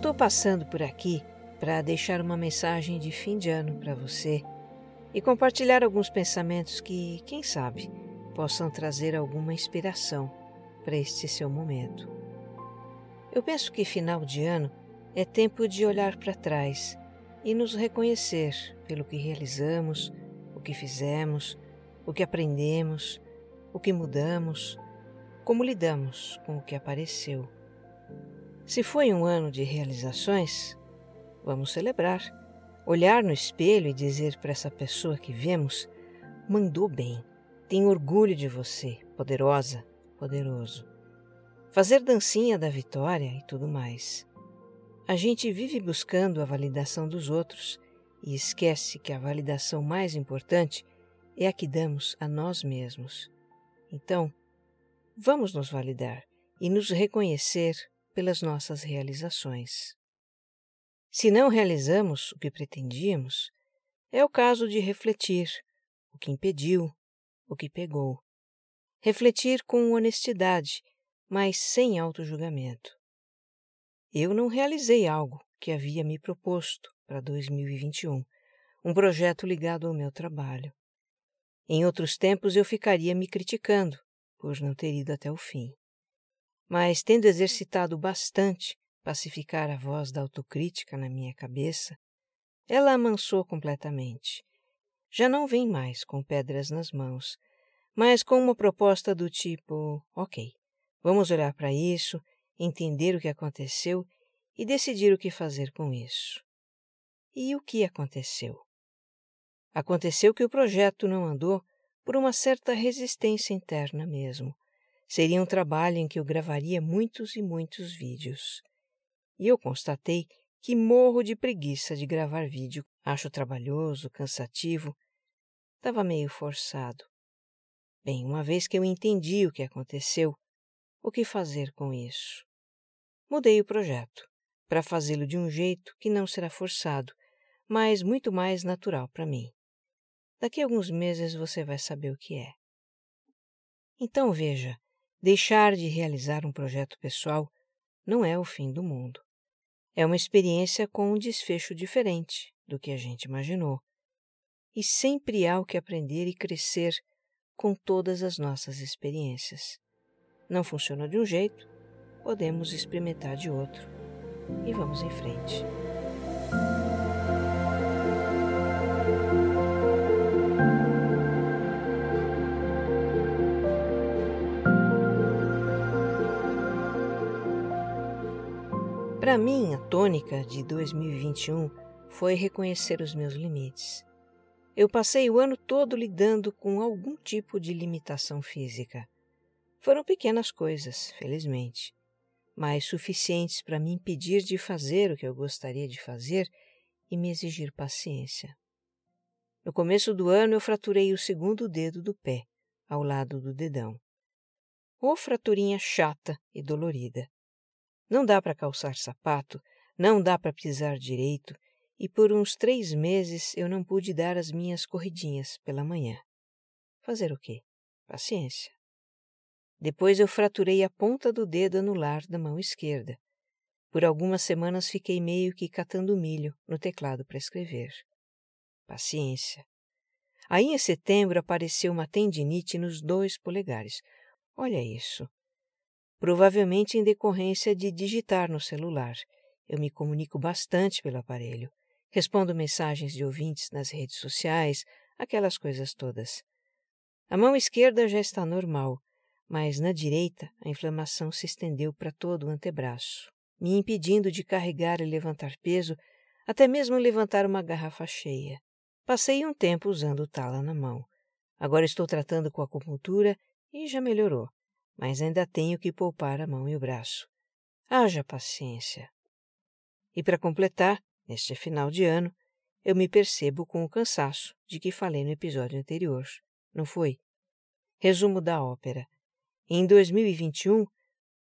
estou passando por aqui para deixar uma mensagem de fim de ano para você e compartilhar alguns pensamentos que, quem sabe, possam trazer alguma inspiração para este seu momento. Eu penso que final de ano é tempo de olhar para trás e nos reconhecer pelo que realizamos, o que fizemos, o que aprendemos, o que mudamos, como lidamos com o que apareceu. Se foi um ano de realizações, vamos celebrar. Olhar no espelho e dizer para essa pessoa que vemos: mandou bem, tenho orgulho de você, poderosa, poderoso. Fazer dancinha da vitória e tudo mais. A gente vive buscando a validação dos outros e esquece que a validação mais importante é a que damos a nós mesmos. Então, vamos nos validar e nos reconhecer pelas nossas realizações. Se não realizamos o que pretendíamos, é o caso de refletir o que impediu, o que pegou. Refletir com honestidade, mas sem auto-julgamento. Eu não realizei algo que havia me proposto para 2021, um projeto ligado ao meu trabalho. Em outros tempos eu ficaria me criticando por não ter ido até o fim mas tendo exercitado bastante pacificar a voz da autocrítica na minha cabeça, ela amansou completamente. Já não vem mais com pedras nas mãos, mas com uma proposta do tipo: ok, vamos olhar para isso, entender o que aconteceu e decidir o que fazer com isso. E o que aconteceu? Aconteceu que o projeto não andou por uma certa resistência interna mesmo. Seria um trabalho em que eu gravaria muitos e muitos vídeos. E eu constatei que morro de preguiça de gravar vídeo. Acho trabalhoso, cansativo. Estava meio forçado. Bem, uma vez que eu entendi o que aconteceu, o que fazer com isso? Mudei o projeto para fazê-lo de um jeito que não será forçado, mas muito mais natural para mim. Daqui a alguns meses você vai saber o que é. Então veja, Deixar de realizar um projeto pessoal não é o fim do mundo. É uma experiência com um desfecho diferente do que a gente imaginou. E sempre há o que aprender e crescer com todas as nossas experiências. Não funciona de um jeito, podemos experimentar de outro. E vamos em frente. Para mim, a tônica de 2021 foi reconhecer os meus limites. Eu passei o ano todo lidando com algum tipo de limitação física. Foram pequenas coisas, felizmente, mas suficientes para me impedir de fazer o que eu gostaria de fazer e me exigir paciência. No começo do ano, eu fraturei o segundo dedo do pé, ao lado do dedão. Ou fraturinha chata e dolorida. Não dá para calçar sapato, não dá para pisar direito, e por uns três meses eu não pude dar as minhas corridinhas pela manhã. Fazer o quê? Paciência. Depois eu fraturei a ponta do dedo anular da mão esquerda. Por algumas semanas fiquei meio que catando milho no teclado para escrever. Paciência. Aí em setembro apareceu uma tendinite nos dois polegares. Olha isso provavelmente em decorrência de digitar no celular. Eu me comunico bastante pelo aparelho. Respondo mensagens de ouvintes nas redes sociais, aquelas coisas todas. A mão esquerda já está normal, mas na direita a inflamação se estendeu para todo o antebraço, me impedindo de carregar e levantar peso, até mesmo levantar uma garrafa cheia. Passei um tempo usando tala na mão. Agora estou tratando com acupuntura e já melhorou mas ainda tenho que poupar a mão e o braço. Haja paciência. E para completar, neste final de ano, eu me percebo com o cansaço de que falei no episódio anterior, não foi? Resumo da ópera. Em 2021,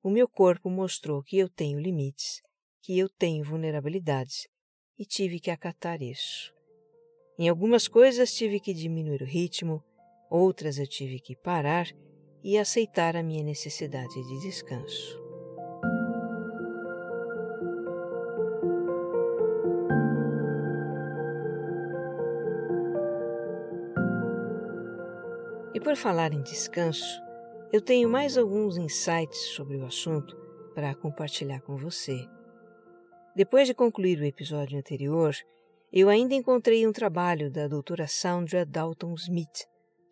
o meu corpo mostrou que eu tenho limites, que eu tenho vulnerabilidades e tive que acatar isso. Em algumas coisas tive que diminuir o ritmo, outras eu tive que parar e aceitar a minha necessidade de descanso. E por falar em descanso, eu tenho mais alguns insights sobre o assunto para compartilhar com você. Depois de concluir o episódio anterior, eu ainda encontrei um trabalho da doutora Sandra Dalton Smith.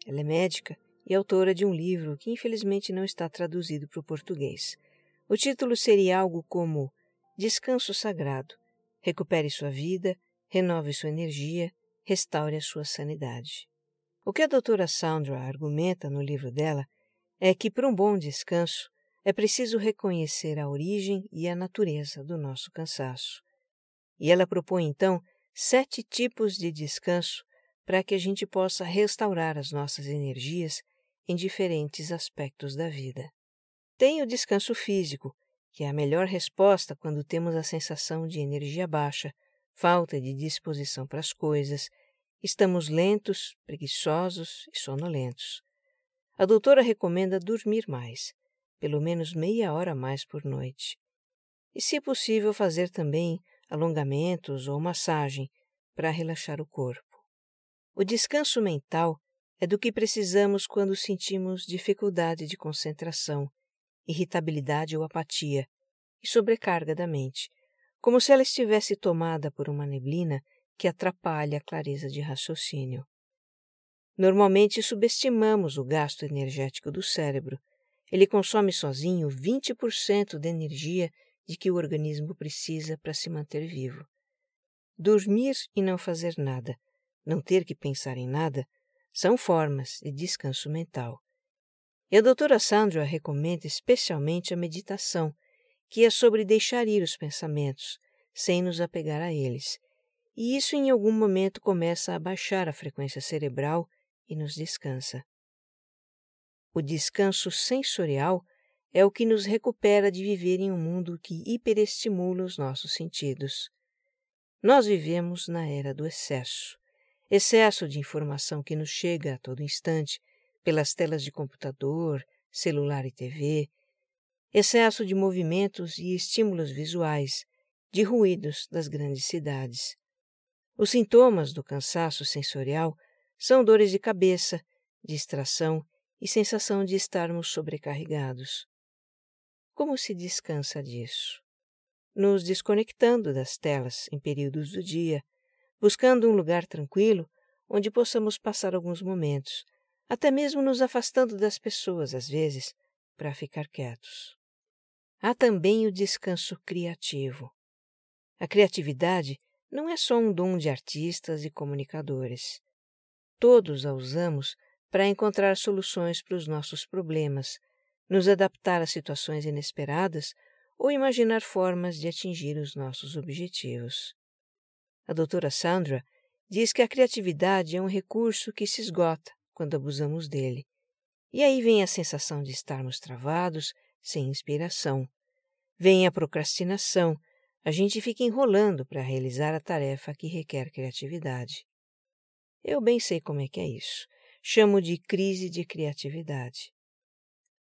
Ela é médica e autora de um livro que infelizmente não está traduzido para o português. O título seria algo como Descanso Sagrado. Recupere sua vida, renove sua energia, restaure a sua sanidade. O que a doutora Sandra argumenta no livro dela é que, para um bom descanso, é preciso reconhecer a origem e a natureza do nosso cansaço. E ela propõe, então, sete tipos de descanso para que a gente possa restaurar as nossas energias em diferentes aspectos da vida. Tem o descanso físico, que é a melhor resposta quando temos a sensação de energia baixa, falta de disposição para as coisas, estamos lentos, preguiçosos e sonolentos. A doutora recomenda dormir mais, pelo menos meia hora mais por noite. E, se possível, fazer também alongamentos ou massagem para relaxar o corpo. O descanso mental é do que precisamos quando sentimos dificuldade de concentração, irritabilidade ou apatia e sobrecarga da mente, como se ela estivesse tomada por uma neblina que atrapalha a clareza de raciocínio. Normalmente subestimamos o gasto energético do cérebro. Ele consome sozinho 20% da energia de que o organismo precisa para se manter vivo. Dormir e não fazer nada, não ter que pensar em nada, são formas de descanso mental. E a doutora Sandra recomenda especialmente a meditação, que é sobre deixar ir os pensamentos, sem nos apegar a eles. E isso em algum momento começa a baixar a frequência cerebral e nos descansa. O descanso sensorial é o que nos recupera de viver em um mundo que hiperestimula os nossos sentidos. Nós vivemos na era do excesso excesso de informação que nos chega a todo instante pelas telas de computador, celular e TV, excesso de movimentos e estímulos visuais, de ruídos das grandes cidades. Os sintomas do cansaço sensorial são dores de cabeça, distração e sensação de estarmos sobrecarregados. Como se descansa disso? Nos desconectando das telas em períodos do dia, buscando um lugar tranquilo onde possamos passar alguns momentos, até mesmo nos afastando das pessoas às vezes, para ficar quietos. Há também o descanso criativo. A criatividade não é só um dom de artistas e comunicadores. Todos a usamos para encontrar soluções para os nossos problemas, nos adaptar a situações inesperadas ou imaginar formas de atingir os nossos objetivos. A doutora Sandra diz que a criatividade é um recurso que se esgota quando abusamos dele. E aí vem a sensação de estarmos travados, sem inspiração. Vem a procrastinação, a gente fica enrolando para realizar a tarefa que requer criatividade. Eu bem sei como é que é isso. Chamo de crise de criatividade.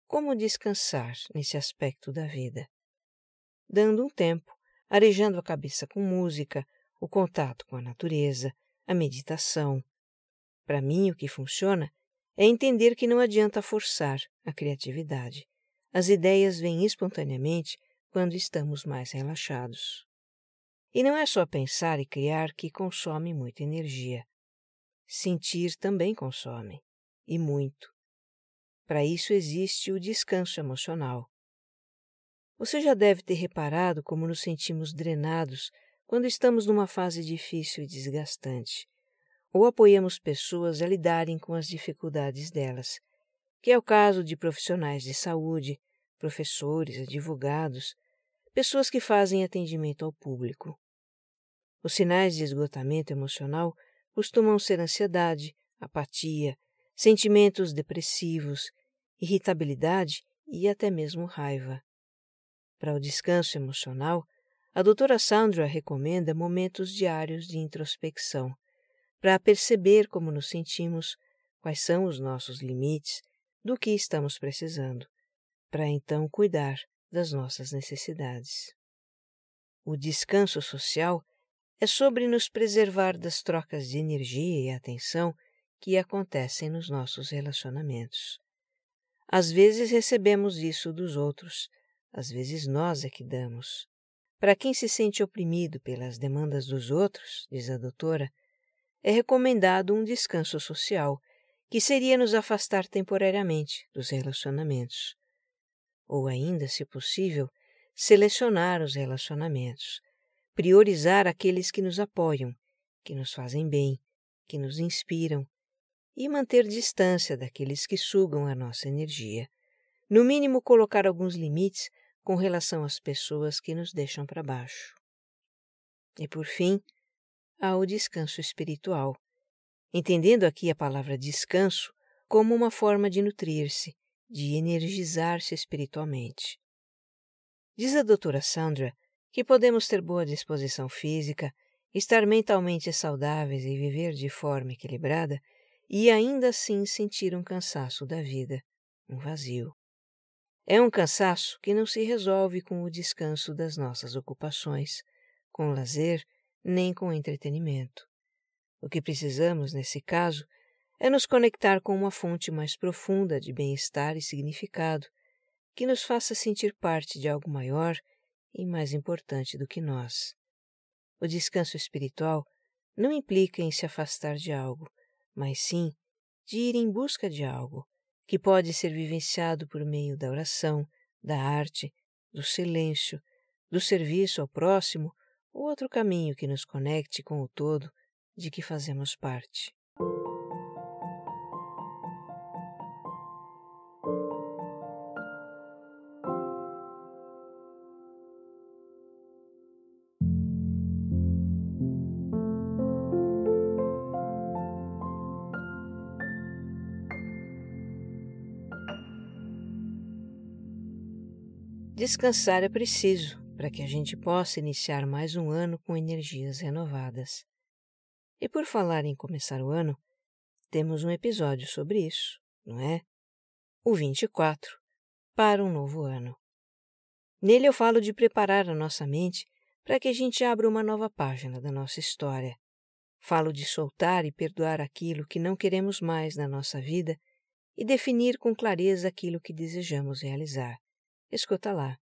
Como descansar nesse aspecto da vida? Dando um tempo, arejando a cabeça com música, o contato com a natureza, a meditação. Para mim, o que funciona é entender que não adianta forçar a criatividade. As ideias vêm espontaneamente quando estamos mais relaxados. E não é só pensar e criar que consome muita energia. Sentir também consome, e muito. Para isso existe o descanso emocional. Você já deve ter reparado como nos sentimos drenados quando estamos numa fase difícil e desgastante, ou apoiamos pessoas a lidarem com as dificuldades delas, que é o caso de profissionais de saúde, professores, advogados, pessoas que fazem atendimento ao público. Os sinais de esgotamento emocional costumam ser ansiedade, apatia, sentimentos depressivos, irritabilidade e até mesmo raiva. Para o descanso emocional, a doutora Sandra recomenda momentos diários de introspecção, para perceber como nos sentimos, quais são os nossos limites, do que estamos precisando, para então cuidar das nossas necessidades. O descanso social é sobre nos preservar das trocas de energia e atenção que acontecem nos nossos relacionamentos. Às vezes recebemos isso dos outros, às vezes nós é que damos. Para quem se sente oprimido pelas demandas dos outros, diz a doutora, é recomendado um descanso social, que seria nos afastar temporariamente dos relacionamentos. Ou ainda, se possível, selecionar os relacionamentos, priorizar aqueles que nos apoiam, que nos fazem bem, que nos inspiram, e manter distância daqueles que sugam a nossa energia. No mínimo, colocar alguns limites com relação às pessoas que nos deixam para baixo. E por fim, há o descanso espiritual, entendendo aqui a palavra descanso como uma forma de nutrir-se, de energizar-se espiritualmente. Diz a doutora Sandra que podemos ter boa disposição física, estar mentalmente saudáveis e viver de forma equilibrada e ainda assim sentir um cansaço da vida, um vazio. É um cansaço que não se resolve com o descanso das nossas ocupações, com lazer nem com entretenimento. O que precisamos, nesse caso, é nos conectar com uma fonte mais profunda de bem-estar e significado, que nos faça sentir parte de algo maior e mais importante do que nós. O descanso espiritual não implica em se afastar de algo, mas sim de ir em busca de algo que pode ser vivenciado por meio da oração, da arte, do silêncio, do serviço ao próximo ou outro caminho que nos conecte com o todo de que fazemos parte. Descansar é preciso para que a gente possa iniciar mais um ano com energias renovadas. E por falar em começar o ano, temos um episódio sobre isso, não é? O 24 para um novo ano. Nele eu falo de preparar a nossa mente para que a gente abra uma nova página da nossa história. Falo de soltar e perdoar aquilo que não queremos mais na nossa vida e definir com clareza aquilo que desejamos realizar. Escuta lá.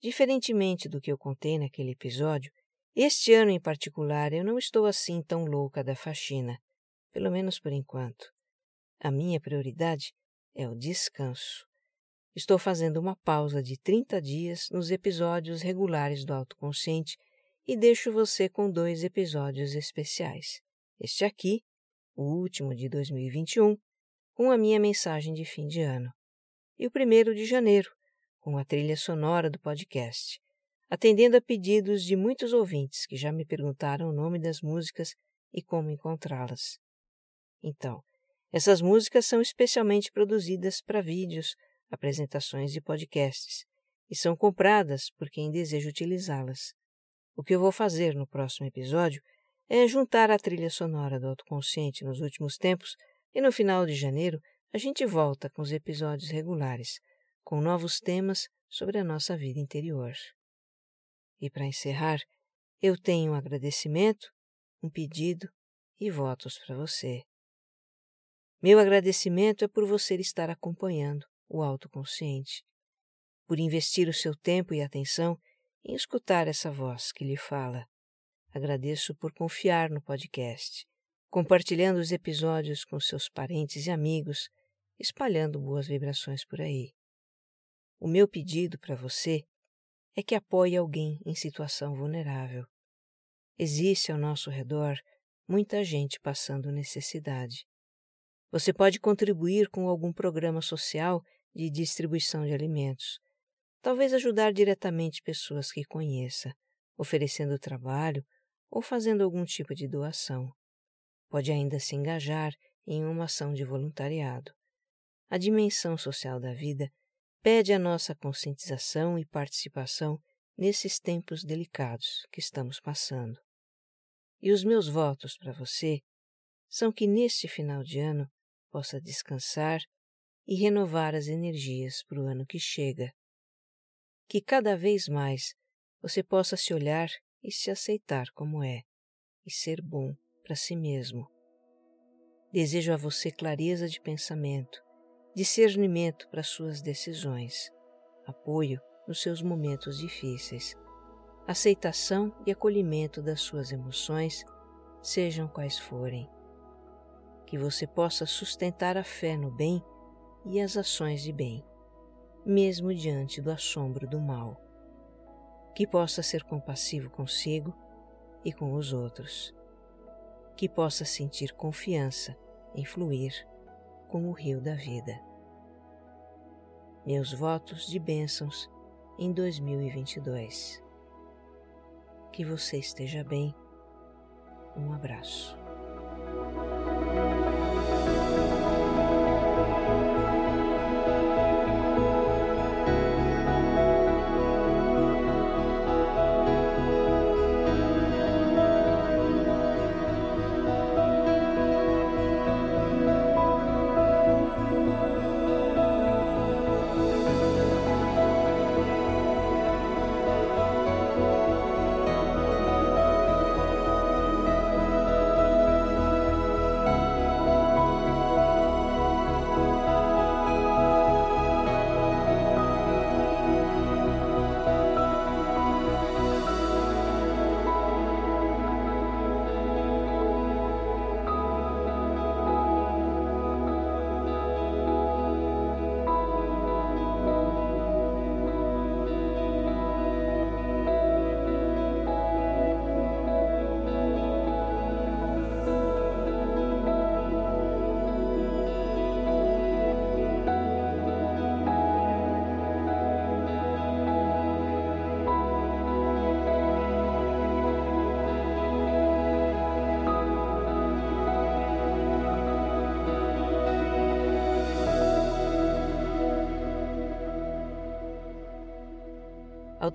Diferentemente do que eu contei naquele episódio, este ano em particular eu não estou assim tão louca da faxina, pelo menos por enquanto. A minha prioridade é o descanso. Estou fazendo uma pausa de 30 dias nos episódios regulares do Autoconsciente e deixo você com dois episódios especiais. Este aqui, o último de 2021, com a minha mensagem de fim de ano, e o primeiro de janeiro, com a trilha sonora do podcast, atendendo a pedidos de muitos ouvintes que já me perguntaram o nome das músicas e como encontrá-las. Então, essas músicas são especialmente produzidas para vídeos, apresentações e podcasts, e são compradas por quem deseja utilizá-las. O que eu vou fazer no próximo episódio é juntar a trilha sonora do autoconsciente nos últimos tempos e no final de janeiro a gente volta com os episódios regulares, com novos temas sobre a nossa vida interior. E para encerrar, eu tenho um agradecimento, um pedido e votos para você. Meu agradecimento é por você estar acompanhando o autoconsciente, por investir o seu tempo e atenção em escutar essa voz que lhe fala. Agradeço por confiar no podcast, compartilhando os episódios com seus parentes e amigos, espalhando boas vibrações por aí. O meu pedido para você é que apoie alguém em situação vulnerável. Existe ao nosso redor muita gente passando necessidade. Você pode contribuir com algum programa social de distribuição de alimentos. Talvez ajudar diretamente pessoas que conheça, oferecendo trabalho ou fazendo algum tipo de doação. Pode ainda se engajar em uma ação de voluntariado. A dimensão social da vida pede a nossa conscientização e participação nesses tempos delicados que estamos passando. E os meus votos para você são que neste final de ano possa descansar e renovar as energias para o ano que chega. Que cada vez mais você possa se olhar e se aceitar como é e ser bom para si mesmo. Desejo a você clareza de pensamento, discernimento para suas decisões, apoio nos seus momentos difíceis, aceitação e acolhimento das suas emoções, sejam quais forem. Que você possa sustentar a fé no bem e as ações de bem, mesmo diante do assombro do mal. Que possa ser compassivo consigo e com os outros. Que possa sentir confiança em fluir com o rio da vida. Meus votos de bênçãos em 2022. Que você esteja bem. Um abraço.